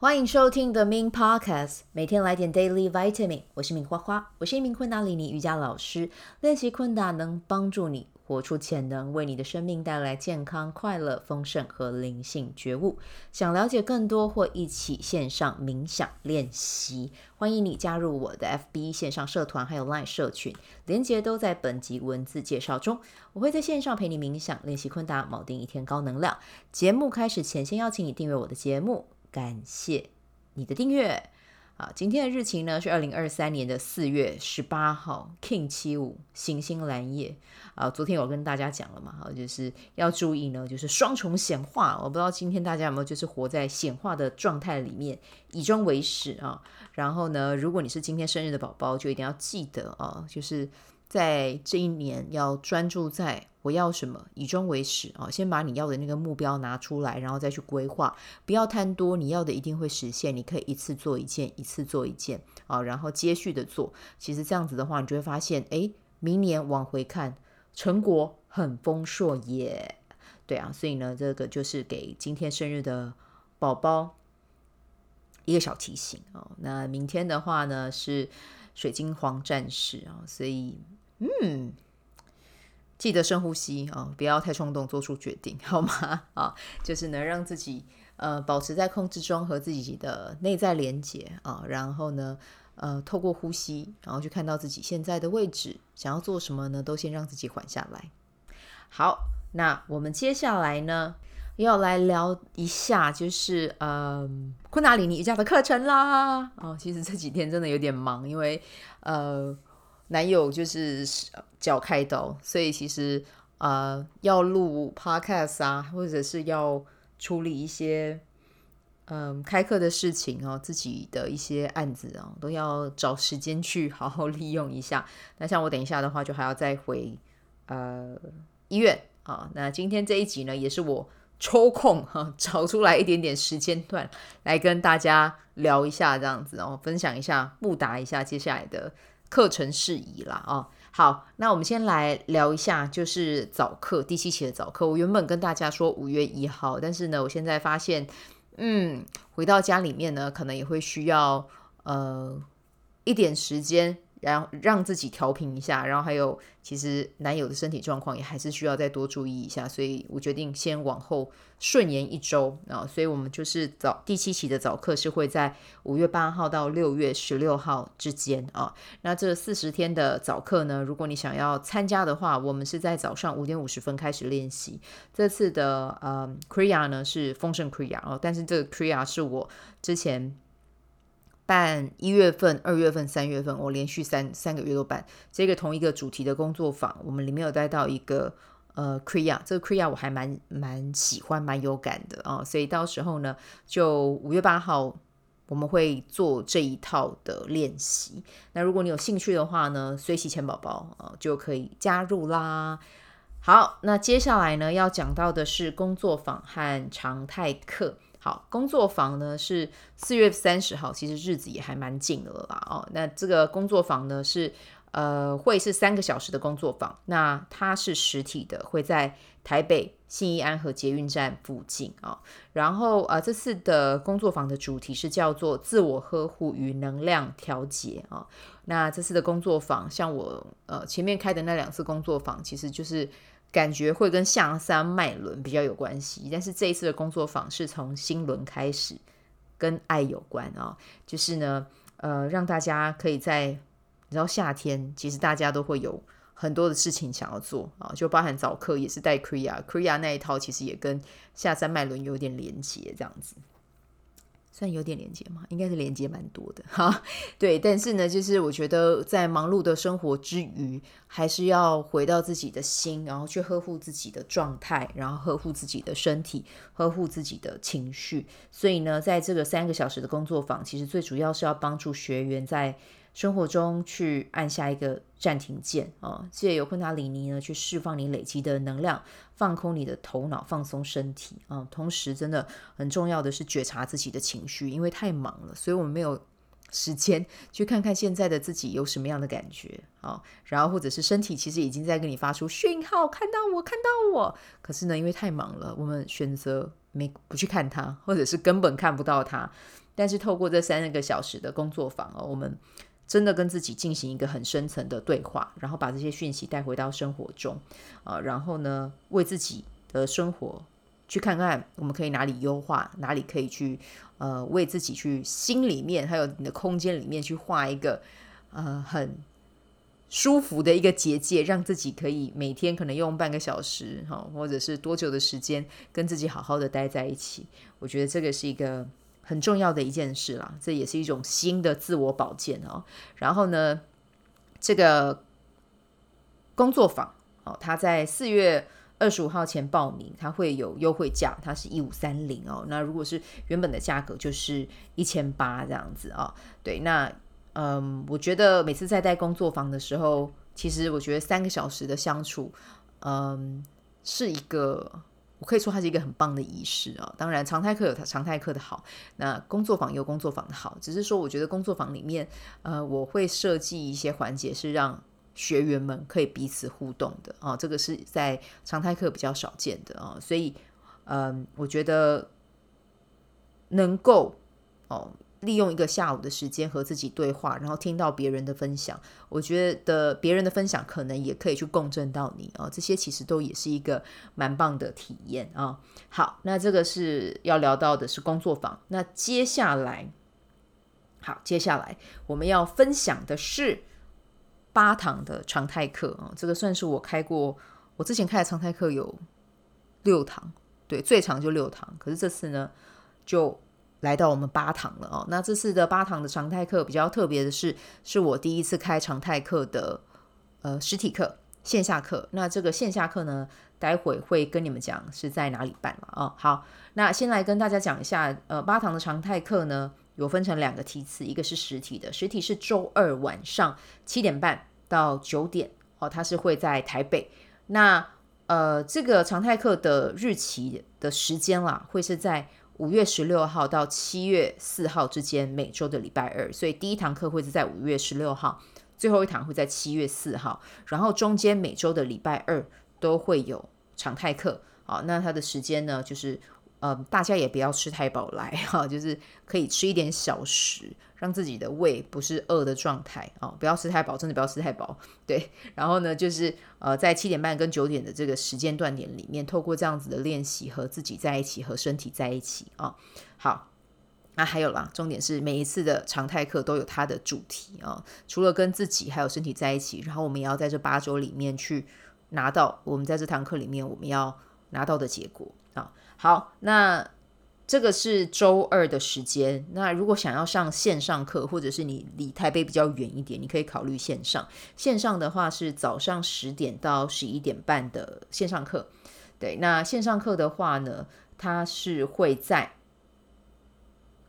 欢迎收听 The Min Podcast，每天来点 Daily Vitamin。我是 Min 花花，我是一名昆达里尼瑜伽老师。练习昆达能帮助你活出潜能，为你的生命带来健康、快乐、丰盛和灵性觉悟。想了解更多或一起线上冥想练习，欢迎你加入我的 FB 线上社团，还有 Line 社群，连结都在本集文字介绍中。我会在线上陪你冥想练习昆达，铆定一天高能量。节目开始前，先邀请你订阅我的节目。感谢你的订阅啊！今天的日期呢是二零二三年的四月十八号，King 七五行星蓝夜啊。昨天我跟大家讲了嘛，哈，就是要注意呢，就是双重显化。我不知道今天大家有没有就是活在显化的状态里面，以终为始啊。然后呢，如果你是今天生日的宝宝，就一定要记得啊，就是。在这一年，要专注在我要什么，以终为始啊！先把你要的那个目标拿出来，然后再去规划，不要贪多，你要的一定会实现。你可以一次做一件，一次做一件啊，然后接续的做。其实这样子的话，你就会发现，哎，明年往回看，成果很丰硕耶。对啊，所以呢，这个就是给今天生日的宝宝一个小提醒哦。那明天的话呢，是水晶黄战士啊，所以。嗯，记得深呼吸啊，不要太冲动做出决定，好吗？啊，就是能让自己呃保持在控制中，和自己的内在连接啊，然后呢，呃，透过呼吸，然后去看到自己现在的位置，想要做什么呢？都先让自己缓下来。好，那我们接下来呢，要来聊一下，就是呃，昆达里尼瑜伽的课程啦。哦，其实这几天真的有点忙，因为呃。男友就是脚开刀，所以其实呃要录 podcast 啊，或者是要处理一些嗯、呃、开课的事情哦，自己的一些案子啊，都要找时间去好好利用一下。那像我等一下的话，就还要再回呃医院啊。那今天这一集呢，也是我抽空哈、找出来一点点时间段来跟大家聊一下这样子，然后分享一下，布达一下接下来的。课程事宜啦，哦，好，那我们先来聊一下，就是早课第七期的早课。我原本跟大家说五月一号，但是呢，我现在发现，嗯，回到家里面呢，可能也会需要呃一点时间。然后让自己调平一下，然后还有，其实男友的身体状况也还是需要再多注意一下，所以我决定先往后顺延一周啊，所以我们就是早第七期的早课是会在五月八号到六月十六号之间啊。那这四十天的早课呢，如果你想要参加的话，我们是在早上五点五十分开始练习。这次的呃 Kriya 呢是丰盛 Kriya 哦，但是这个 Kriya 是我之前。办一月份、二月份、三月份，我连续三三个月都办这个同一个主题的工作坊。我们里面有带到一个呃 Kriya，这个 Kriya 我还蛮蛮喜欢、蛮有感的啊、哦。所以到时候呢，就五月八号我们会做这一套的练习。那如果你有兴趣的话呢，随喜钱宝宝啊就可以加入啦。好，那接下来呢要讲到的是工作坊和常态课。好，工作坊呢是四月三十号，其实日子也还蛮近的了啦。哦，那这个工作坊呢是呃会是三个小时的工作坊，那它是实体的，会在台北信义安和捷运站附近啊、哦。然后呃这次的工作坊的主题是叫做自我呵护与能量调节啊。那这次的工作坊，像我呃前面开的那两次工作坊，其实就是。感觉会跟下三脉轮比较有关系，但是这一次的工作坊是从心轮开始，跟爱有关啊、就是呢，呃，让大家可以在你知道夏天，其实大家都会有很多的事情想要做啊，就包含早课也是带 Kriya，Kriya 那一套其实也跟下三脉轮有点连接，这样子。算有点连接吗？应该是连接蛮多的哈。对，但是呢，就是我觉得在忙碌的生活之余，还是要回到自己的心，然后去呵护自己的状态，然后呵护自己的身体，呵护自己的情绪。所以呢，在这个三个小时的工作坊，其实最主要是要帮助学员在生活中去按下一个暂停键啊，借由昆达里尼呢，去释放你累积的能量，放空你的头脑，放松身体啊。同时，真的很重要的是觉察自己的情绪，因为太忙了，所以我们没有时间去看看现在的自己有什么样的感觉啊。然后，或者是身体其实已经在跟你发出讯号，看到我，看到我。可是呢，因为太忙了，我们选择没不去看它，或者是根本看不到它。但是透过这三个小时的工作坊哦，我们真的跟自己进行一个很深层的对话，然后把这些讯息带回到生活中啊，然后呢，为自己的生活去看看我们可以哪里优化，哪里可以去呃为自己去心里面还有你的空间里面去画一个呃很。舒服的一个结界，让自己可以每天可能用半个小时哈，或者是多久的时间跟自己好好的待在一起。我觉得这个是一个很重要的一件事啦，这也是一种新的自我保健哦。然后呢，这个工作坊哦，它在四月二十五号前报名，它会有优惠价，它是一五三零哦。那如果是原本的价格，就是一千八这样子啊。对，那。嗯，我觉得每次在带工作坊的时候，其实我觉得三个小时的相处，嗯，是一个我可以说它是一个很棒的仪式啊。当然，常态课有它常态课的好，那工作坊有工作坊的好。只是说，我觉得工作坊里面，呃，我会设计一些环节是让学员们可以彼此互动的啊。这个是在常态课比较少见的啊，所以，嗯，我觉得能够哦。利用一个下午的时间和自己对话，然后听到别人的分享，我觉得别人的分享可能也可以去共振到你啊，这些其实都也是一个蛮棒的体验啊。好，那这个是要聊到的是工作坊，那接下来，好，接下来我们要分享的是八堂的常态课啊，这个算是我开过，我之前开的常态课有六堂，对，最长就六堂，可是这次呢就。来到我们八堂了哦，那这次的八堂的常态课比较特别的是，是我第一次开常态课的呃实体课线下课。那这个线下课呢，待会会跟你们讲是在哪里办了哦。好，那先来跟大家讲一下，呃，八堂的常态课呢，有分成两个梯次，一个是实体的，实体是周二晚上七点半到九点哦，它是会在台北。那呃，这个常态课的日期的时间啦，会是在。五月十六号到七月四号之间，每周的礼拜二，所以第一堂课会是在五月十六号，最后一堂会在七月四号，然后中间每周的礼拜二都会有常态课。好，那它的时间呢，就是。呃，大家也不要吃太饱来哈，就是可以吃一点小食，让自己的胃不是饿的状态啊，不要吃太饱，真的不要吃太饱。对，然后呢，就是呃，在七点半跟九点的这个时间段点里面，透过这样子的练习和自己在一起，和身体在一起啊。好，那还有啦，重点是每一次的常态课都有它的主题啊，除了跟自己还有身体在一起，然后我们也要在这八周里面去拿到我们在这堂课里面我们要拿到的结果啊。好，那这个是周二的时间。那如果想要上线上课，或者是你离台北比较远一点，你可以考虑线上。线上的话是早上十点到十一点半的线上课。对，那线上课的话呢，它是会在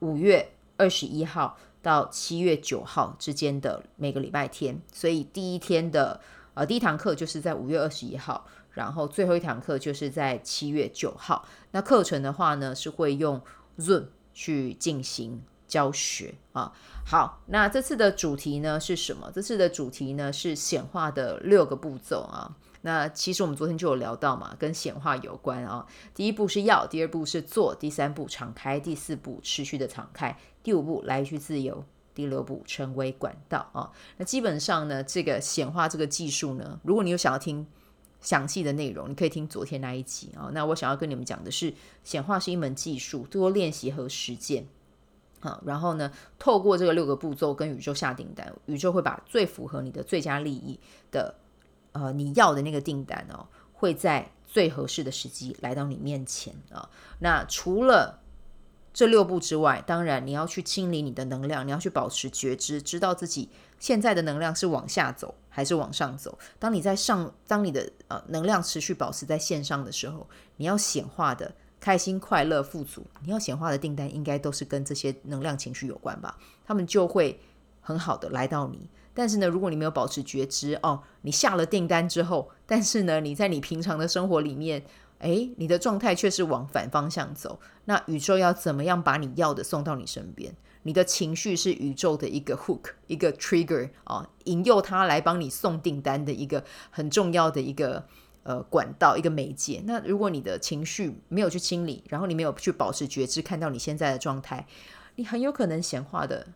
五月二十一号到七月九号之间的每个礼拜天。所以第一天的呃第一堂课就是在五月二十一号。然后最后一堂课就是在七月九号。那课程的话呢，是会用 Zoom 去进行教学啊。好，那这次的主题呢是什么？这次的主题呢是显化的六个步骤啊。那其实我们昨天就有聊到嘛，跟显化有关啊。第一步是要，第二步是做，第三步敞开，第四步持续的敞开，第五步来去自由，第六步成为管道啊。那基本上呢，这个显化这个技术呢，如果你有想要听。详细的内容你可以听昨天那一集啊。那我想要跟你们讲的是，显化是一门技术，多练习和实践。啊，然后呢，透过这个六个步骤跟宇宙下订单，宇宙会把最符合你的最佳利益的呃你要的那个订单哦，会在最合适的时机来到你面前啊。那除了这六步之外，当然你要去清理你的能量，你要去保持觉知，知道自己现在的能量是往下走还是往上走。当你在上，当你的呃能量持续保持在线上的时候，你要显化的开心、快乐、富足，你要显化的订单应该都是跟这些能量情绪有关吧？他们就会很好的来到你。但是呢，如果你没有保持觉知哦，你下了订单之后，但是呢，你在你平常的生活里面。诶，你的状态却是往反方向走，那宇宙要怎么样把你要的送到你身边？你的情绪是宇宙的一个 hook，一个 trigger 啊，引诱他来帮你送订单的一个很重要的一个呃管道，一个媒介。那如果你的情绪没有去清理，然后你没有去保持觉知，看到你现在的状态，你很有可能显化的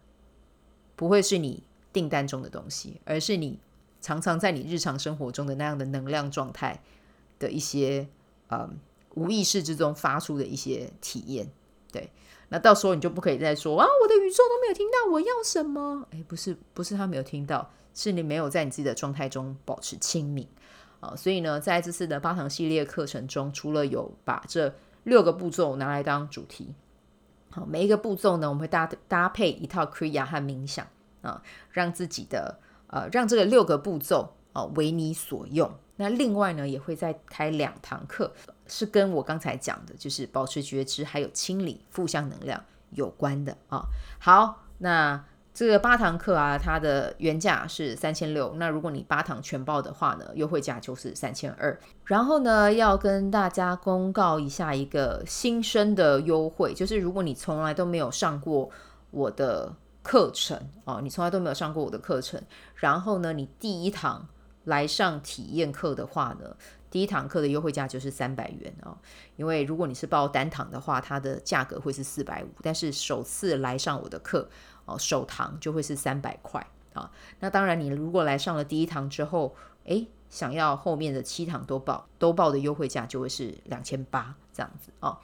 不会是你订单中的东西，而是你常常在你日常生活中的那样的能量状态的一些，嗯，无意识之中发出的一些体验。对，那到时候你就不可以再说啊，我的宇宙都没有听到我要什么。诶，不是，不是他没有听到，是你没有在你自己的状态中保持清明啊。所以呢，在这次的八堂系列课程中，除了有把这六个步骤拿来当主题。好，每一个步骤呢，我们会搭搭配一套 Kriya 和冥想啊，让自己的呃，让这个六个步骤啊为你所用。那另外呢，也会再开两堂课，是跟我刚才讲的，就是保持觉知还有清理负向能量有关的啊。好，那。这个八堂课啊，它的原价是三千六。那如果你八堂全报的话呢，优惠价就是三千二。然后呢，要跟大家公告一下一个新生的优惠，就是如果你从来都没有上过我的课程哦，你从来都没有上过我的课程，然后呢，你第一堂来上体验课的话呢，第一堂课的优惠价就是三百元哦。因为如果你是报单堂的话，它的价格会是四百五，但是首次来上我的课。哦，首堂就会是三百块啊。那当然，你如果来上了第一堂之后，诶，想要后面的七堂都报，都报的优惠价就会是两千八这样子哦。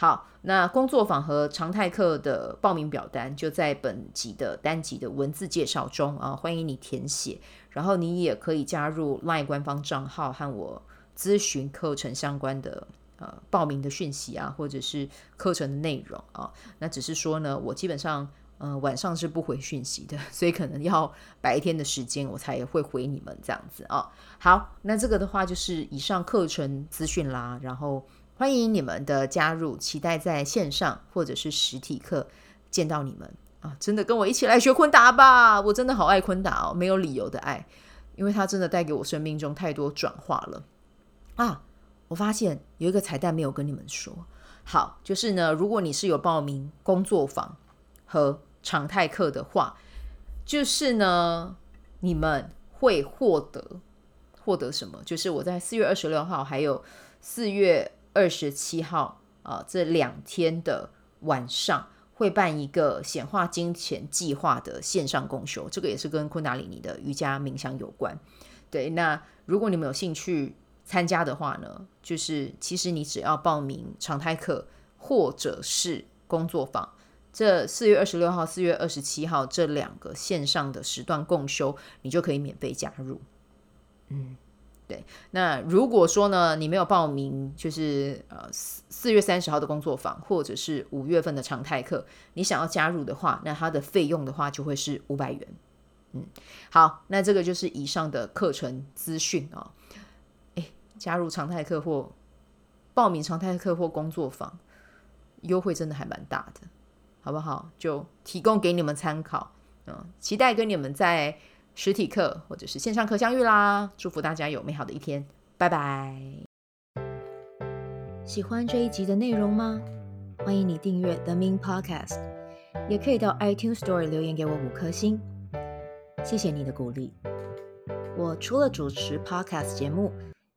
好，那工作坊和常态课的报名表单就在本集的单集的文字介绍中啊，欢迎你填写。然后你也可以加入 LINE 官方账号和我咨询课程相关的呃报名的讯息啊，或者是课程的内容啊。那只是说呢，我基本上。呃，晚上是不回讯息的，所以可能要白天的时间我才会回你们这样子啊、好，那这个的话就是以上课程资讯啦，然后欢迎你们的加入，期待在线上或者是实体课见到你们啊！真的跟我一起来学昆达吧，我真的好爱昆达哦，没有理由的爱，因为它真的带给我生命中太多转化了啊！我发现有一个彩蛋没有跟你们说，好，就是呢，如果你是有报名工作坊和常态课的话，就是呢，你们会获得获得什么？就是我在四月二十六号还有四月二十七号啊、这两天的晚上会办一个显化金钱计划的线上共修，这个也是跟昆达里尼的瑜伽冥想有关。对，那如果你们有兴趣参加的话呢，就是其实你只要报名常态课或者是工作坊。这四月二十六号、四月二十七号这两个线上的时段共修，你就可以免费加入。嗯，对。那如果说呢，你没有报名，就是呃四四月三十号的工作坊，或者是五月份的常态课，你想要加入的话，那它的费用的话就会是五百元。嗯，好，那这个就是以上的课程资讯啊。诶，加入常态课或报名常态课或工作坊，优惠真的还蛮大的。好不好？就提供给你们参考。嗯，期待跟你们在实体课或者是线上课相遇啦！祝福大家有美好的一天，拜拜。喜欢这一集的内容吗？欢迎你订阅 The Min Podcast，也可以到 iTunes Store 留言给我五颗星，谢谢你的鼓励。我除了主持 Podcast 节目，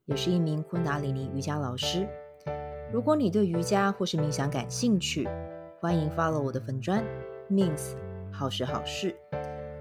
也是一名昆达里尼瑜伽老师。如果你对瑜伽或是冥想感兴趣，欢迎 follow 我的粉砖 Mins 好时好事，